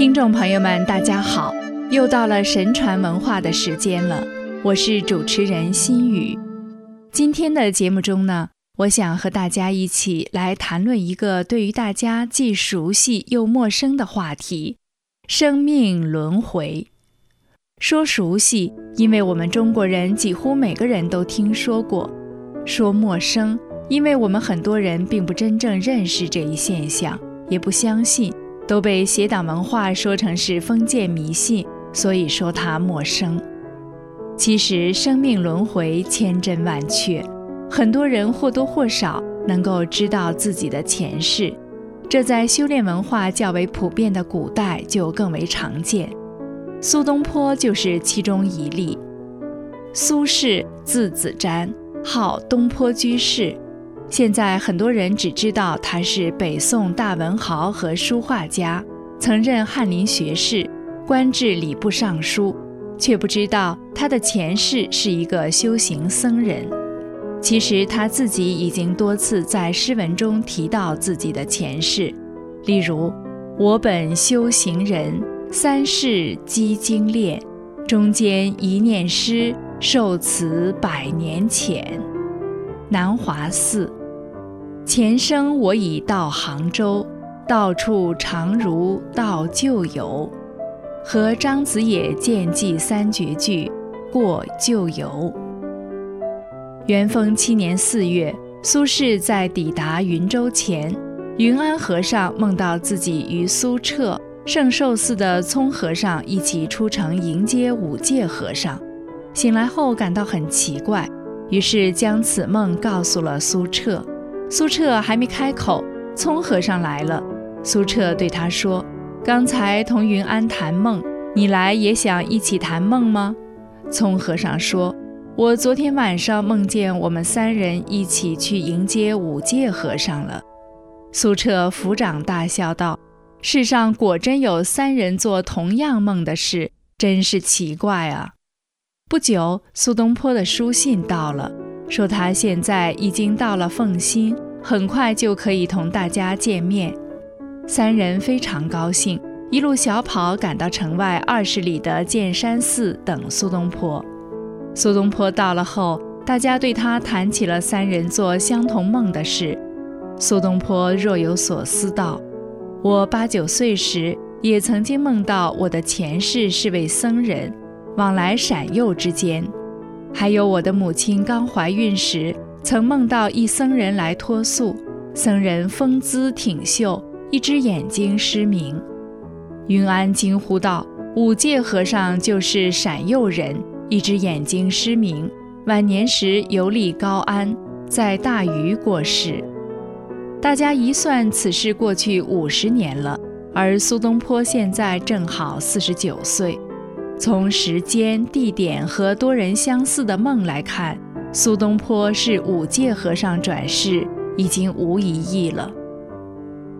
听众朋友们，大家好！又到了神传文化的时间了，我是主持人心雨。今天的节目中呢，我想和大家一起来谈论一个对于大家既熟悉又陌生的话题——生命轮回。说熟悉，因为我们中国人几乎每个人都听说过；说陌生，因为我们很多人并不真正认识这一现象，也不相信。都被邪党文化说成是封建迷信，所以说它陌生。其实生命轮回千真万确，很多人或多或少能够知道自己的前世，这在修炼文化较为普遍的古代就更为常见。苏东坡就是其中一例。苏轼字子瞻，号东坡居士。现在很多人只知道他是北宋大文豪和书画家，曾任翰林学士，官至礼部尚书，却不知道他的前世是一个修行僧人。其实他自己已经多次在诗文中提到自己的前世，例如“我本修行人，三世积精炼，中间一念诗，受此百年前”。南华寺。前生我已到杭州，到处常如到旧游，和张子野见记三绝句，过旧游。元丰七年四月，苏轼在抵达云州前，云安和尚梦到自己与苏澈、圣寿寺的聪和尚一起出城迎接五戒和尚，醒来后感到很奇怪，于是将此梦告诉了苏澈。苏澈还没开口，聪和尚来了。苏澈对他说：“刚才同云安谈梦，你来也想一起谈梦吗？”聪和尚说：“我昨天晚上梦见我们三人一起去迎接五戒和尚了。”苏澈抚掌大笑道：“世上果真有三人做同样梦的事，真是奇怪啊！”不久，苏东坡的书信到了。说他现在已经到了奉新，很快就可以同大家见面。三人非常高兴，一路小跑赶到城外二十里的剑山寺等苏东坡。苏东坡到了后，大家对他谈起了三人做相同梦的事。苏东坡若有所思道：“我八九岁时也曾经梦到我的前世是位僧人，往来闪佑之间。”还有我的母亲刚怀孕时，曾梦到一僧人来托宿，僧人风姿挺秀，一只眼睛失明。云安惊呼道：“五戒和尚就是闪佑人，一只眼睛失明，晚年时游历高安，在大禹过世。”大家一算，此事过去五十年了，而苏东坡现在正好四十九岁。从时间、地点和多人相似的梦来看，苏东坡是五戒和尚转世，已经无疑义了。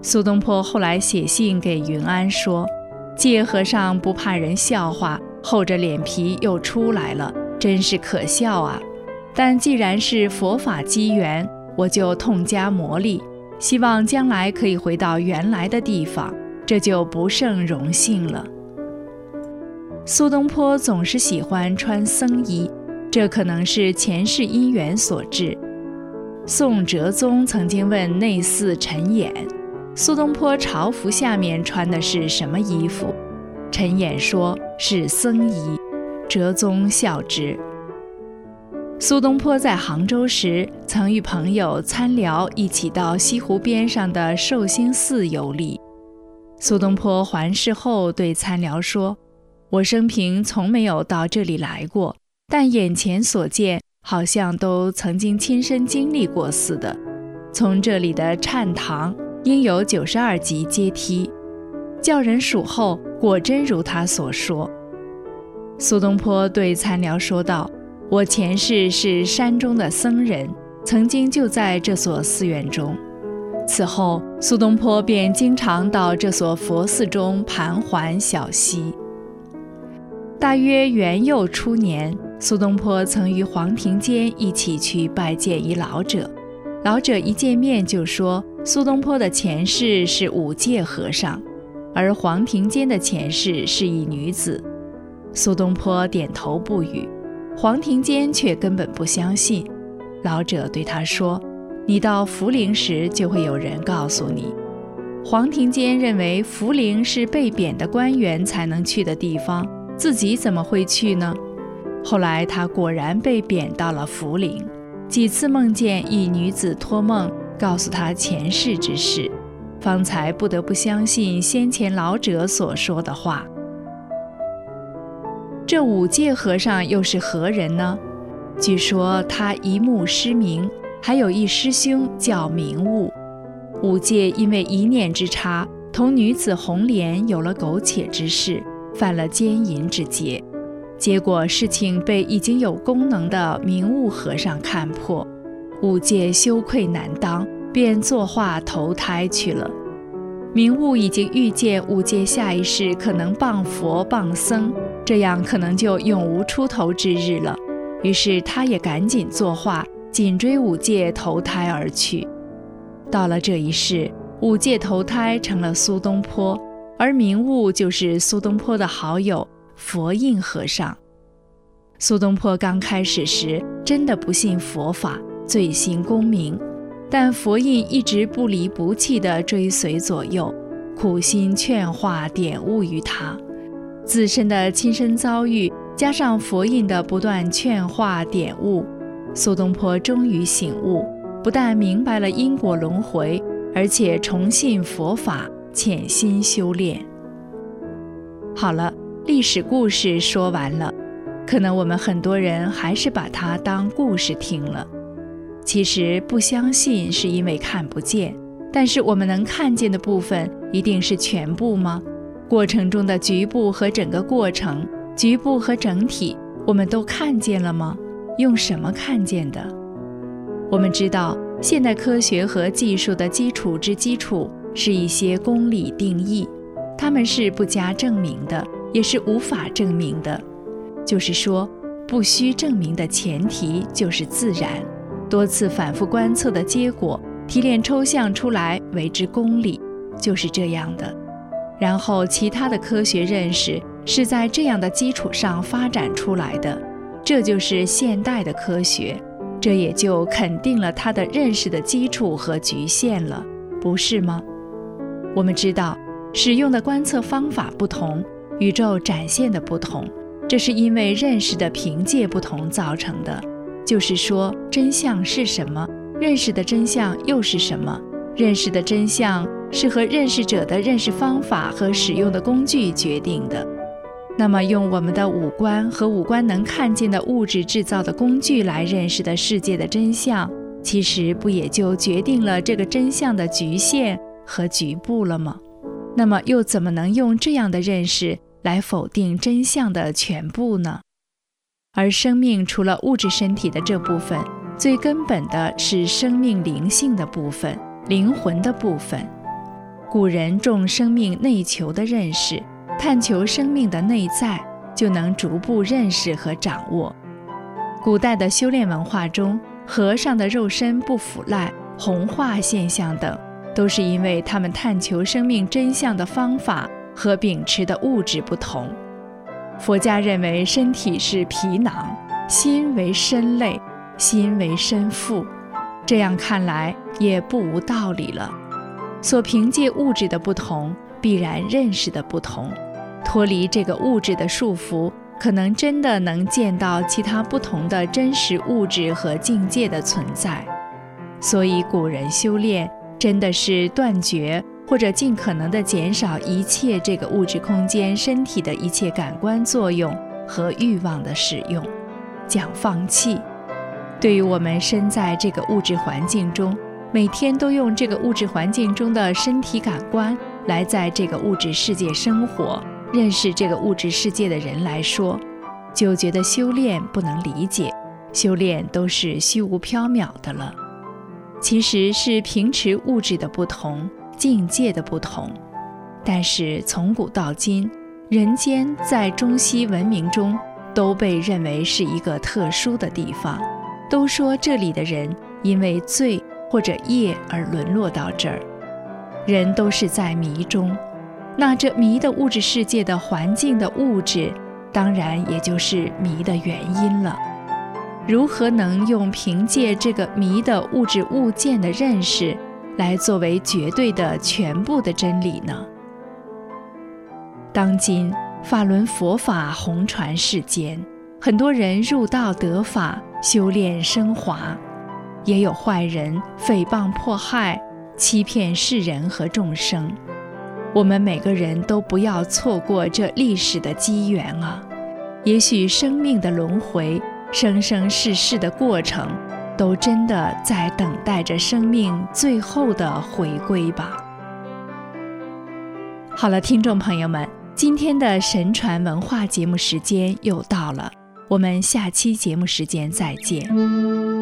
苏东坡后来写信给云安说：“戒和尚不怕人笑话，厚着脸皮又出来了，真是可笑啊！但既然是佛法机缘，我就痛加磨砺，希望将来可以回到原来的地方，这就不胜荣幸了。”苏东坡总是喜欢穿僧衣，这可能是前世因缘所致。宋哲宗曾经问内侍陈演：“苏东坡朝服下面穿的是什么衣服？”陈演说是僧衣。哲宗笑之。苏东坡在杭州时，曾与朋友参聊一起到西湖边上的寿星寺游历。苏东坡还世后对参聊说。我生平从没有到这里来过，但眼前所见好像都曾经亲身经历过似的。从这里的禅堂应有九十二级阶梯，叫人数后，果真如他所说。苏东坡对参聊说道：“我前世是山中的僧人，曾经就在这所寺院中。此后，苏东坡便经常到这所佛寺中盘桓小息。”大约元佑初年，苏东坡曾与黄庭坚一起去拜见一老者。老者一见面就说：“苏东坡的前世是五戒和尚。”而黄庭坚的前世是一女子。苏东坡点头不语，黄庭坚却根本不相信。老者对他说：“你到涪陵时，就会有人告诉你。”黄庭坚认为涪陵是被贬的官员才能去的地方，自己怎么会去呢？后来他果然被贬到了涪陵，几次梦见一女子托梦告诉他前世之事，方才不得不相信先前老者所说的话。这五戒和尚又是何人呢？据说他一目失明，还有一师兄叫明悟。五戒因为一念之差，同女子红莲有了苟且之事，犯了奸淫之戒。结果事情被已经有功能的明悟和尚看破，五戒羞愧难当，便作画投胎去了。明悟已经预见五戒下一世可能傍佛傍僧，这样可能就永无出头之日了。于是他也赶紧作画，紧追五戒投胎而去。到了这一世，五戒投胎成了苏东坡，而明悟就是苏东坡的好友。佛印和尚，苏东坡刚开始时真的不信佛法，醉心功名，但佛印一直不离不弃地追随左右，苦心劝化点悟于他。自身的亲身遭遇，加上佛印的不断劝化点悟，苏东坡终于醒悟，不但明白了因果轮回，而且重信佛法，潜心修炼。好了。历史故事说完了，可能我们很多人还是把它当故事听了。其实不相信是因为看不见，但是我们能看见的部分一定是全部吗？过程中的局部和整个过程，局部和整体，我们都看见了吗？用什么看见的？我们知道，现代科学和技术的基础之基础是一些公理定义，它们是不加证明的。也是无法证明的，就是说，不需证明的前提就是自然，多次反复观测的结果提炼抽象出来为之公理，就是这样的。然后其他的科学认识是在这样的基础上发展出来的，这就是现代的科学，这也就肯定了它的认识的基础和局限了，不是吗？我们知道，使用的观测方法不同。宇宙展现的不同，这是因为认识的凭借不同造成的。就是说，真相是什么，认识的真相又是什么？认识的真相是和认识者的认识方法和使用的工具决定的。那么，用我们的五官和五官能看见的物质制造的工具来认识的世界的真相，其实不也就决定了这个真相的局限和局部了吗？那么，又怎么能用这样的认识？来否定真相的全部呢？而生命除了物质身体的这部分，最根本的是生命灵性的部分、灵魂的部分。古人重生命内求的认识，探求生命的内在，就能逐步认识和掌握。古代的修炼文化中，和尚的肉身不腐烂、红化现象等，都是因为他们探求生命真相的方法。和秉持的物质不同，佛家认为身体是皮囊，心为身类，心为身腹。这样看来也不无道理了。所凭借物质的不同，必然认识的不同。脱离这个物质的束缚，可能真的能见到其他不同的真实物质和境界的存在。所以古人修炼，真的是断绝。或者尽可能的减少一切这个物质空间身体的一切感官作用和欲望的使用，讲放弃。对于我们身在这个物质环境中，每天都用这个物质环境中的身体感官来在这个物质世界生活、认识这个物质世界的人来说，就觉得修炼不能理解，修炼都是虚无缥缈的了。其实是平持物质的不同。境界的不同，但是从古到今，人间在中西文明中都被认为是一个特殊的地方。都说这里的人因为罪或者业而沦落到这儿。人都是在迷中，那这迷的物质世界的环境的物质，当然也就是迷的原因了。如何能用凭借这个迷的物质物件的认识，来作为绝对的全部的真理呢？当今法轮佛法红传世间，很多人入道得法，修炼升华，也有坏人诽谤迫害、欺骗世人和众生。我们每个人都不要错过这历史的机缘啊！也许生命的轮回。生生世世的过程，都真的在等待着生命最后的回归吧。好了，听众朋友们，今天的神传文化节目时间又到了，我们下期节目时间再见。